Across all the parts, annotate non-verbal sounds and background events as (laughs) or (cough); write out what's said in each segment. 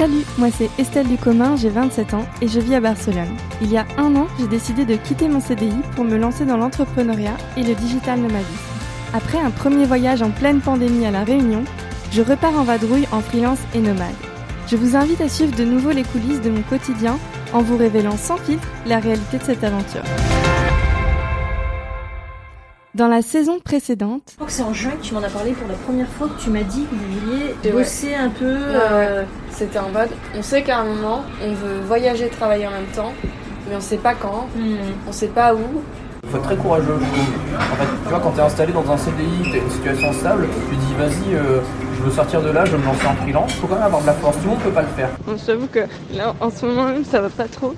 Salut, moi c'est Estelle Ducommun, j'ai 27 ans et je vis à Barcelone. Il y a un an, j'ai décidé de quitter mon CDI pour me lancer dans l'entrepreneuriat et le digital nomadisme. Après un premier voyage en pleine pandémie à La Réunion, je repars en vadrouille en freelance et nomade. Je vous invite à suivre de nouveau les coulisses de mon quotidien en vous révélant sans filtre la réalité de cette aventure. Dans la saison précédente, Je crois que c'est en juin que tu m'en as parlé pour la première fois que tu m'as dit que vous vouliez ouais. bosser un peu. Ouais, euh, ouais. C'était en mode, on sait qu'à un moment, on veut voyager et travailler en même temps, mais on sait pas quand, hmm. on sait pas où. Il faut être très courageux, je trouve. En fait, tu vois, quand tu es installé dans un CDI, tu as une situation stable, tu dis vas-y, euh, je veux sortir de là, je veux me lancer en freelance. Il faut quand même avoir de la force. Tout le monde peut pas le faire. Bon, j'avoue que là, en ce moment même, ça va pas trop.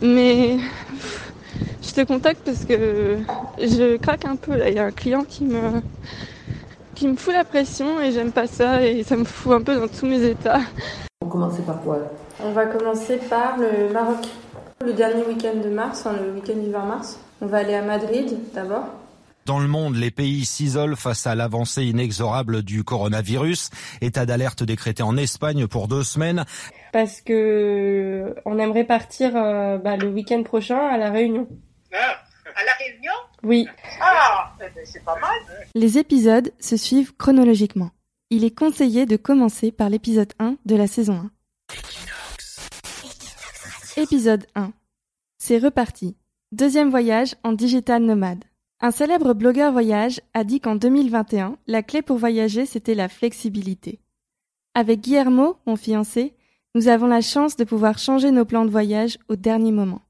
Mais je te contacte parce que je craque un peu. Là, il y a un client qui me qui me fout la pression et j'aime pas ça et ça me fout un peu dans tous mes états. On commençait par quoi On va commencer par le Maroc. Le dernier week-end de mars, le week-end du 20 mars. On va aller à Madrid d'abord. Dans le monde, les pays s'isolent face à l'avancée inexorable du coronavirus. État d'alerte décrété en Espagne pour deux semaines. Parce que on aimerait partir euh, bah, le week-end prochain à la Réunion. Ah, à la Réunion? Oui. Ah, eh ben, c'est pas mal. Les épisodes se suivent chronologiquement. Il est conseillé de commencer par l'épisode 1 de la saison 1. Épisode 1. C'est reparti. Deuxième voyage en digital nomade. Un célèbre blogueur voyage a dit qu'en 2021, la clé pour voyager, c'était la flexibilité. Avec Guillermo, mon fiancé, nous avons la chance de pouvoir changer nos plans de voyage au dernier moment.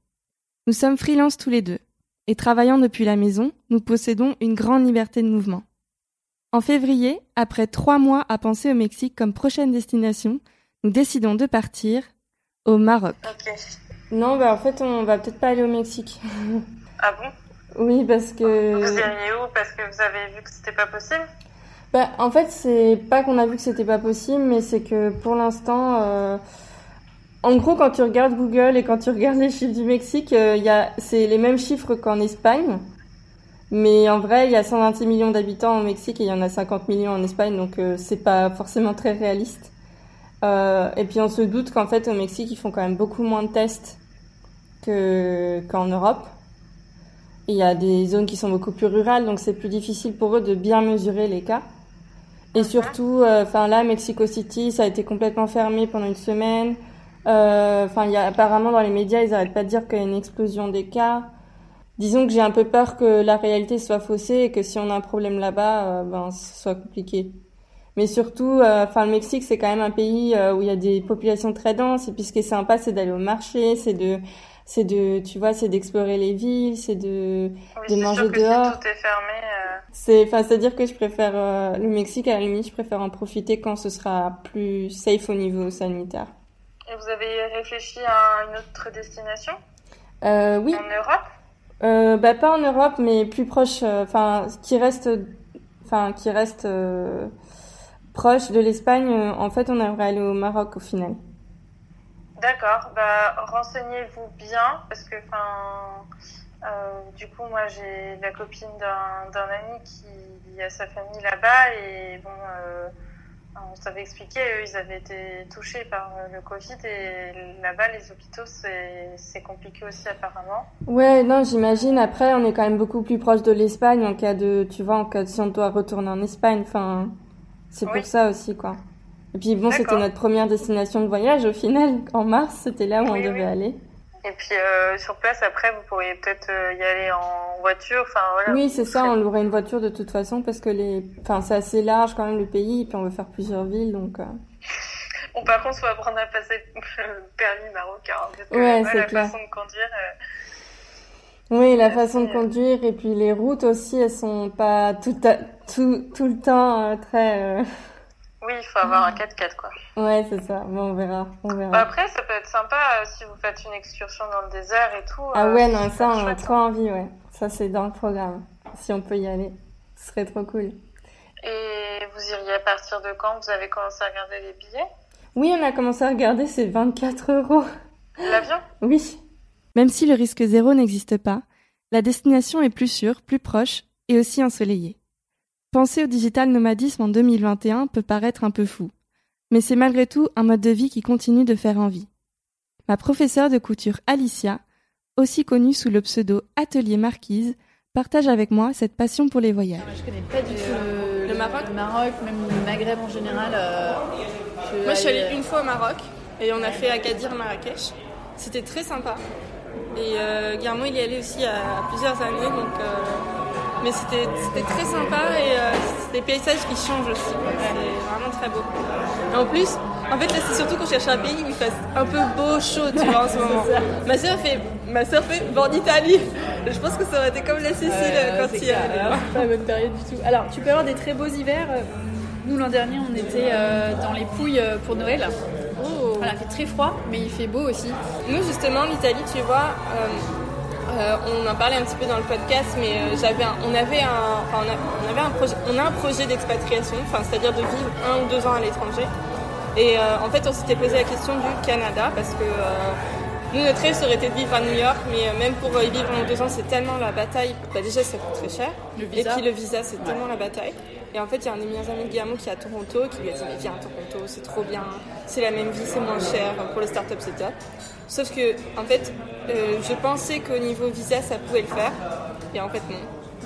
Nous sommes freelance tous les deux, et travaillant depuis la maison, nous possédons une grande liberté de mouvement. En février, après trois mois à penser au Mexique comme prochaine destination, nous décidons de partir au Maroc. Ok. Non, bah en fait, on va peut-être pas aller au Mexique. Ah bon? Oui, parce que. Vous où Parce que vous avez vu que c'était pas possible? Bah, en fait, c'est pas qu'on a vu que c'était pas possible, mais c'est que pour l'instant, euh, en gros, quand tu regardes Google et quand tu regardes les chiffres du Mexique, euh, il y a, c'est les mêmes chiffres qu'en Espagne. Mais en vrai, il y a 126 millions d'habitants au Mexique et il y en a 50 millions en Espagne, donc euh, c'est pas forcément très réaliste. Euh, et puis on se doute qu'en fait au Mexique, ils font quand même beaucoup moins de tests que qu'en Europe. Il y a des zones qui sont beaucoup plus rurales, donc c'est plus difficile pour eux de bien mesurer les cas. Et surtout, euh, enfin là, Mexico City, ça a été complètement fermé pendant une semaine. Euh, Enfin, il y a apparemment dans les médias, ils arrêtent pas de dire qu'il y a une explosion des cas. Disons que j'ai un peu peur que la réalité soit faussée et que si on a un problème là-bas, euh, ben ce soit compliqué. Mais surtout, euh, enfin le Mexique, c'est quand même un pays euh, où il y a des populations très denses. Et puis ce qui est sympa, c'est d'aller au marché, c'est de, c'est de, tu vois, c'est d'explorer les villes, c'est de, Oui, de c'est manger sûr que dehors. si tout est fermé. euh, C'est, enfin, c'est-à-dire que je préfère euh, le Mexique à la limite, je préfère en profiter quand ce sera plus safe au niveau sanitaire. Et vous avez réfléchi à une autre destination? Euh, oui, En Europe? Euh, bah pas en Europe, mais plus proche, euh, enfin, qui reste, enfin, qui reste euh, proche de l'Espagne. En fait, on aimerait aller au Maroc au final. D'accord, bah renseignez-vous bien parce que enfin euh, du coup moi j'ai la copine d'un d'un ami qui a sa famille là-bas et bon euh, on s'avait expliqué eux ils avaient été touchés par le Covid et là-bas les hôpitaux c'est c'est compliqué aussi apparemment. Ouais, non, j'imagine. Après, on est quand même beaucoup plus proche de l'Espagne en cas de, tu vois, en cas de si on doit retourner en Espagne. Enfin, c'est Oui. pour ça aussi, quoi. Et puis bon, c'était notre première destination de voyage au final. En mars, c'était là où on devait oui. aller. Et puis euh, sur place après vous pourriez peut-être euh, y aller en voiture, enfin voilà. Oui, c'est ça, on louerait une voiture de toute façon parce que les, enfin, c'est assez large quand même le pays, et puis on veut faire plusieurs villes, donc. euh, Bon par contre faut apprendre à passer (laughs) le permis marocain hein, parce que Ouais, c'est la clair. façon de conduire. euh, Oui, la façon de conduire et puis les routes aussi, elles sont pas tout, à- tout, tout le temps très. Oui, il faut avoir un 4x4 quoi. Ouais, c'est ça. Bon, on verra, on verra. Bah, après, ça peut être sympa euh, si vous faites une excursion dans le désert et tout. Ah euh, ouais, non, ça, on a trop envie, ouais. Ça, c'est dans le programme. Si on peut y aller, ce serait trop cool. Et vous iriez à partir de quand? Vous avez commencé à regarder les billets? Oui, on a commencé à regarder, c'est 24 euros. L'avion? Oui. Même si le risque zéro n'existe pas, la destination est plus sûre, plus proche et aussi ensoleillée. Penser au digital nomadisme en 2021 peut paraître un peu fou. mais c'est malgré tout un mode de vie qui continue de faire envie. Ma professeure de couture Alicia, aussi connue sous le pseudo Atelier Marquise, partage avec moi cette passion pour les voyages. Je connais pas du tout le Maroc le Maroc, même le Maghreb en général. euh, Moi, je suis allée une fois au Maroc et on a fait Agadir, Marrakech. C'était très sympa. Et euh, Guillermo, il y allait aussi à plusieurs années, donc. Euh, Mais c'était très sympa et euh, c'est des paysages qui changent aussi. C'est vraiment très beau. Et en plus, en fait, là, c'est surtout qu'on cherche un pays où il fasse un peu beau, chaud, tu vois, en ce (laughs) moment. Ma soeur fait, ma soeur fait, va en Italie. Je pense que ça aurait été comme la Sicile euh, quand il y c'est pas la bonne période du tout. Alors, tu peux avoir des très beaux hivers. Nous, l'an dernier, on était euh, dans les Pouilles euh, pour Noël. Oh. Voilà, il fait très froid, mais il fait beau aussi. Nous, justement, l'Italie, tu vois, euh, euh, on en parlait un petit peu dans le podcast, mais euh, on avait un, a, un projet, d'expatriation, c'est-à-dire de vivre un ou deux ans à l'étranger. Et euh, en fait, on s'était posé la question du Canada parce que nous, notre rêve, ça aurait été de vivre à New York, mais euh, même pour y vivre ou deux ans, c'est tellement la bataille. Bah, déjà, ça coûte très cher. Le Et visa. puis le visa, c'est tellement la bataille. Et en fait, il y a un des meilleurs amis de Guillermo qui est à Toronto qui lui a dit Mais viens à Toronto, c'est trop bien, c'est la même vie, c'est moins cher, pour les startups, c'est top. Sauf que, en fait, euh, je pensais qu'au niveau visa, ça pouvait le faire. Et en fait, non.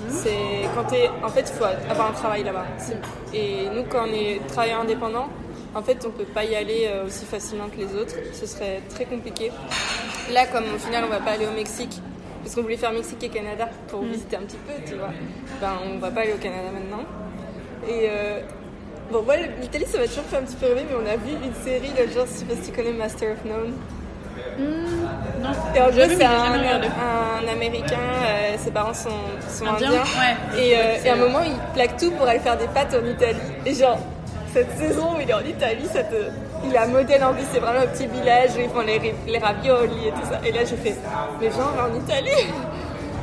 C'est quand t'es. En fait, il faut avoir un travail là-bas. Et nous, quand on est travailleur indépendant, en fait, on peut pas y aller euh, aussi facilement que les autres. Ce serait très compliqué. (laughs) Là, comme au final, on va pas aller au Mexique, parce qu'on voulait faire Mexique et Canada pour visiter un petit peu, tu vois. Ben, on va pas aller au Canada maintenant. Et euh, bon, moi, l'Italie, ça m'a toujours fait un petit peu rêver, mais on a vu une série l'autre jour, je sais pas si tu connais Master of None. Non. Et en gros, c'est un, un américain, euh, ses parents sont, sont Indien indiens. Ouais. Et, euh, et à un moment, il plaque tout pour aller faire des pâtes en Italie. Et genre, cette saison où il est en Italie, ça te... il a modèle en vie, c'est vraiment un petit village où ils font les, les ravioli et tout ça. Et là, j'ai fait, mais va en Italie? (laughs)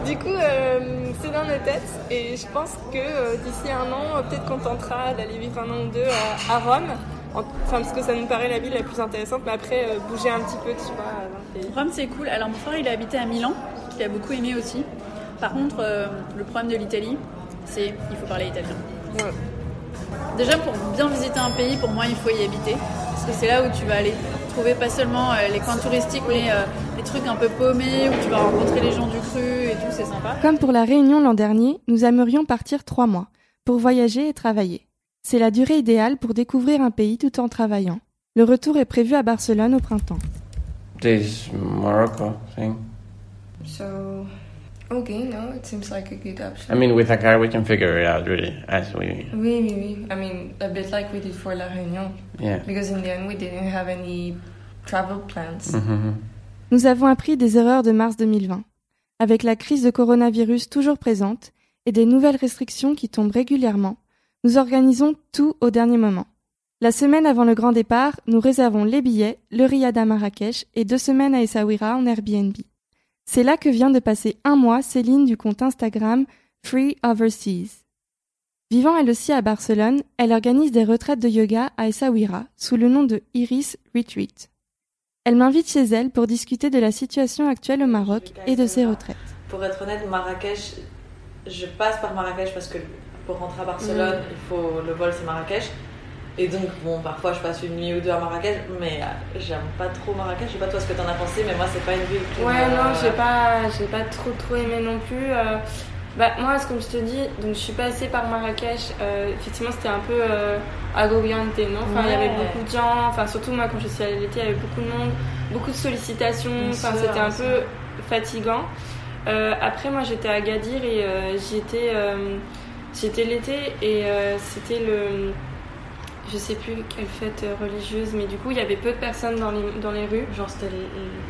Du coup, euh, c'est dans nos têtes. Et je pense que euh, d'ici un an, euh, peut-être qu'on tentera d'aller vivre un an ou deux à, à Rome. En- Enfin, parce que ça nous paraît la ville la plus intéressante, mais après, euh, bouger un petit peu, tu vois, dans le pays. Rome, c'est cool. Alors, mon frère, il a habité à Milan, qu'il a beaucoup aimé aussi. Par contre, le problème de l'Italie, c'est il faut parler italien. Ouais. Déjà, pour bien visiter un pays, pour moi, il faut y habiter. Parce que c'est là où tu vas aller trouver pas seulement euh, les coins touristiques, mais euh, les trucs un peu paumés, où tu vas rencontrer les gens du cru et tout, c'est sympa. Comme pour la réunion l'an dernier, nous aimerions partir trois mois pour voyager et travailler. C'est la durée idéale pour découvrir un pays tout en travaillant. Le retour est prévu à Barcelone au printemps. This Morocco thing. So, okay, no, it seems like a good option. I mean, with a car, we can figure it out really as we. Oui, oui, oui. I mean, a bit like we did for La Réunion, Yeah. because in the end we didn't have any travel plans. hmm Nous avons appris des erreurs de mars 2020. Avec la crise de coronavirus toujours présente et des nouvelles restrictions qui tombent régulièrement, nous organisons tout au dernier moment. La semaine avant le grand départ, nous réservons les billets, le riad à Marrakech et deux semaines à Essaouira en Airbnb. C'est là que vient de passer un mois Céline du compte Instagram Free Overseas. Vivant elle aussi à Barcelone, elle organise des retraites de yoga à Essaouira sous le nom de Iris Retreat. Elle m'invite chez elle pour discuter de la situation actuelle au Maroc et de ses retraites. Pour être honnête, Marrakech, je passe par Marrakech parce que pour rentrer à Barcelone, il faut le vol c'est Marrakech. Et donc, bon, parfois je passe une nuit ou deux à Marrakech, mais euh, j'aime pas trop Marrakech. Je sais pas toi ce que t'en as pensé, mais moi c'est pas une ville qui Ouais, me- non, j'ai pas, j'ai pas trop trop aimé non plus. euh, bah, moi, comme je te dis, donc je suis passée par Marrakech. euh, effectivement, c'était un peu agobiante, non? Enfin, il y avait beaucoup de gens. Enfin, surtout moi, quand je suis allée l'été, il y avait beaucoup de monde, beaucoup de sollicitations. Enfin, c'était un peu fatigant. Après, moi, j'étais à Agadir et j'y étais, j'y étais l'été et c'était le je sais plus quelle fête euh, religieuse, mais du coup, il y avait peu de personnes dans les, dans les rues. Genre, c'était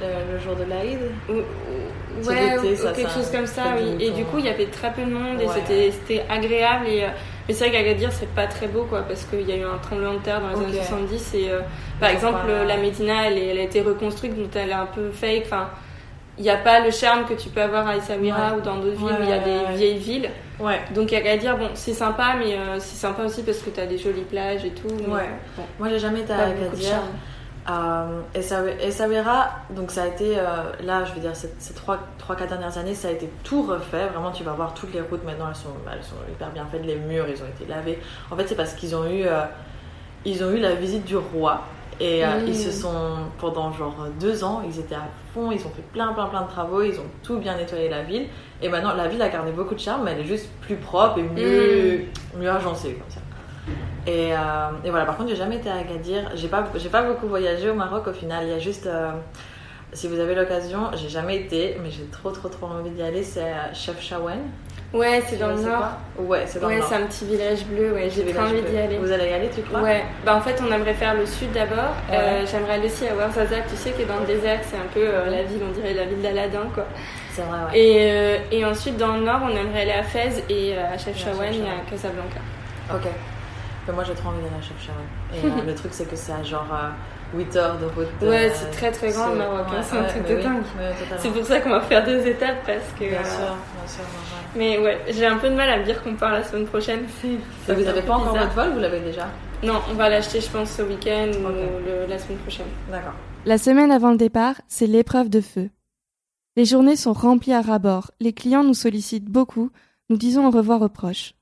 le, jour de l'Aïd Ou- ou- Ouais, ou- ça, quelque ça, chose comme ça, oui. Et du coup, il y avait très peu de monde et Ouais. c'était c'était agréable. Et, euh, mais c'est vrai qu'Agadir, c'est pas très beau, quoi, parce qu'il y a eu un tremblement de terre dans les Ok. années 70. Et euh, par exemple, la Médina, elle, elle a été reconstruite, donc elle est un peu fake. Enfin, il n'y a pas le charme que tu peux avoir à Essaouira Ouais. ou dans d'autres villes où il y a des ouais. vieilles villes. Ouais. Donc Agadir, bon, c'est sympa, mais euh, c'est sympa aussi parce que tu as des jolies plages et tout. mais Ouais. bon, Moi j'ai jamais été à Agadir. Euh, Essaouira- Essaouira, donc ça a été, euh, là je veux dire, ces, ces 3-4 dernières années, ça a été tout refait. Vraiment, tu vas voir toutes les routes maintenant, elles sont, elles sont hyper bien faites. Les murs, ils ont été lavés. En fait, c'est parce qu'ils ont eu. euh, ils ont eu la visite du roi. Et euh, Mm. ils se sont, pendant genre deux ans, ils étaient à fond, ils ont fait plein, plein, plein de travaux, ils ont tout bien nettoyé la ville. Et maintenant, la ville a gardé beaucoup de charme, mais elle est juste plus propre et mieux, mieux agencée comme ça. Et, euh, et voilà, par contre, j'ai jamais été à Agadir. J'ai pas, j'ai pas beaucoup voyagé au Maroc au final. Il y a juste, euh, si vous avez l'occasion, j'ai jamais été, mais j'ai trop, trop, trop envie d'y aller. C'est Chef Chawen. Ouais, c'est dans le nord. Ouais, c'est dans Ouais, le nord. c'est un petit village bleu, ouais, j'ai très envie d'y aller. Vous allez y aller, tu crois? Ouais, bah en fait on aimerait faire le sud d'abord. Ouais. Euh, J'aimerais aller aussi à Ouarzazate, tu sais, qui est dans le désert, c'est un peu euh, la ville, on dirait la ville d'Aladin quoi. C'est vrai, ouais. Et, euh, et ensuite dans le nord, on aimerait aller à Fès et euh, à Chefchaouen Chefchaouen. et à Casablanca. Ok. Mais moi, j'ai trop envie d'aller à Chef Chawen. Et (laughs) euh, le truc, c'est que c'est à genre euh, 8 heures de route. Ouais, euh, c'est très très grand le Maroc, hein, ouais, c'est un ouais, truc mais de oui. dingue. Ouais. C'est pour ça qu'on va faire deux étapes parce que. Bien euh, sûr, bien sûr, normal. Mais ouais, j'ai un peu de mal à me dire qu'on part la semaine prochaine. ça vous fait un avez peu pas encore votre vol Vous l'avez déjà Non, on va l'acheter, je pense, ce week-end ou le- la semaine prochaine. D'accord. La semaine avant le départ, c'est l'épreuve de feu. Les journées sont remplies à ras-bord, les clients nous sollicitent beaucoup, nous disons au revoir aux proches.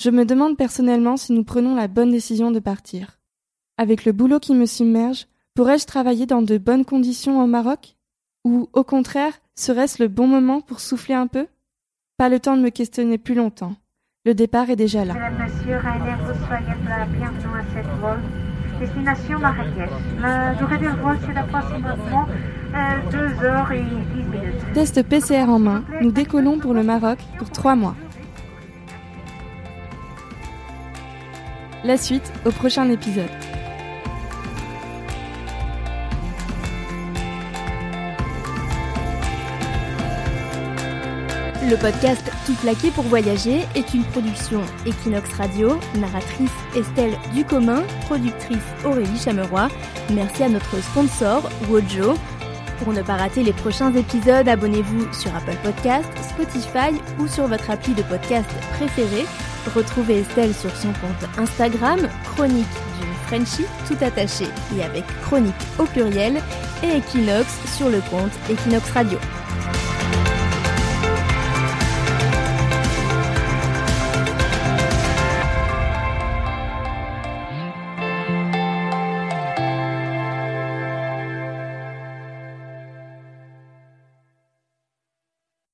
Je me demande personnellement si nous prenons la bonne décision de partir. Avec le boulot qui me submerge, pourrais-je travailler dans de bonnes conditions au Maroc? Ou, au contraire, serait-ce le bon moment pour souffler un peu? Pas le temps de me questionner plus longtemps. Le départ est déjà là. Mesdames, Messieurs, Rainer, vous soyez la bienvenue à cette vol. Destination Marrakech. La durée du vol, c'est approximativement 2 heures et 10 minutes. Test PCR en main, nous décollons pour le Maroc pour trois mois. La suite au prochain épisode. Le podcast Tout plaqué pour voyager est une production Equinox Radio, narratrice Estelle Ducommun, productrice Aurélie Chameroy. Merci à notre sponsor Wojo. Pour ne pas rater les prochains épisodes, abonnez-vous sur Apple Podcast, Spotify ou sur votre appli de podcast préféré. Retrouvez Estelle sur son compte Instagram, Chronique d'une Frenchie, tout attaché et avec chronique au pluriel, et Equinox sur le compte Equinox Radio.